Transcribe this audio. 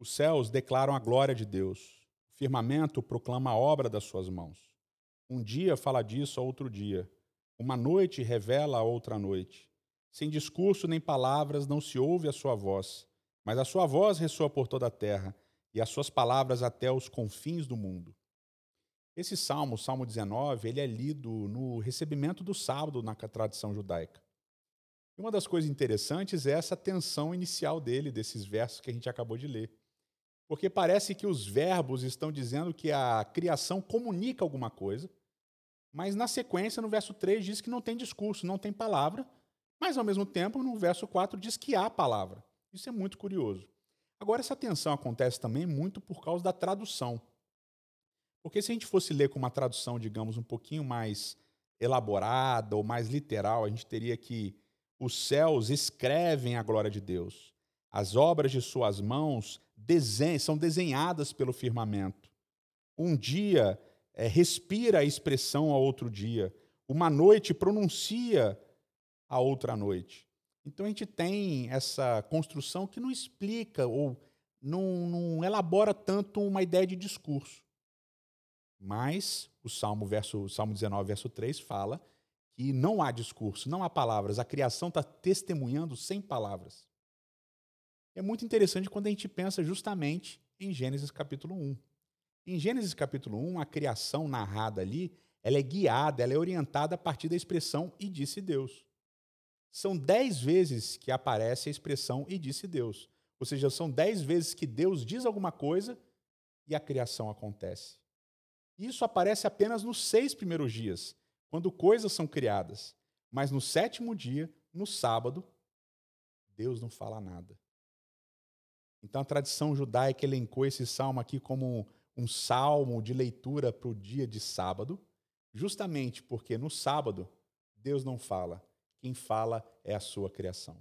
Os céus declaram a glória de Deus. O firmamento proclama a obra das suas mãos. Um dia fala disso a outro dia. Uma noite revela a outra noite. Sem discurso nem palavras não se ouve a sua voz, mas a sua voz ressoa por toda a terra e as suas palavras até os confins do mundo. Esse salmo, Salmo 19, ele é lido no recebimento do sábado na tradição judaica. E uma das coisas interessantes é essa tensão inicial dele, desses versos que a gente acabou de ler. Porque parece que os verbos estão dizendo que a criação comunica alguma coisa, mas na sequência, no verso 3, diz que não tem discurso, não tem palavra, mas ao mesmo tempo, no verso 4, diz que há palavra. Isso é muito curioso. Agora, essa tensão acontece também muito por causa da tradução. Porque se a gente fosse ler com uma tradução, digamos, um pouquinho mais elaborada ou mais literal, a gente teria que os céus escrevem a glória de Deus. As obras de suas mãos são desenhadas pelo firmamento. Um dia é, respira a expressão a outro dia. Uma noite pronuncia a outra noite. Então a gente tem essa construção que não explica ou não, não elabora tanto uma ideia de discurso. Mas o Salmo, verso, o Salmo 19, verso 3 fala que não há discurso, não há palavras. A criação está testemunhando sem palavras. É muito interessante quando a gente pensa justamente em Gênesis capítulo 1. Em Gênesis capítulo 1, a criação narrada ali, ela é guiada, ela é orientada a partir da expressão e disse Deus. São dez vezes que aparece a expressão e disse Deus. Ou seja, são dez vezes que Deus diz alguma coisa e a criação acontece. Isso aparece apenas nos seis primeiros dias, quando coisas são criadas. Mas no sétimo dia, no sábado, Deus não fala nada. Então a tradição judaica elencou esse salmo aqui como um salmo de leitura para o dia de sábado, justamente porque no sábado Deus não fala, quem fala é a sua criação.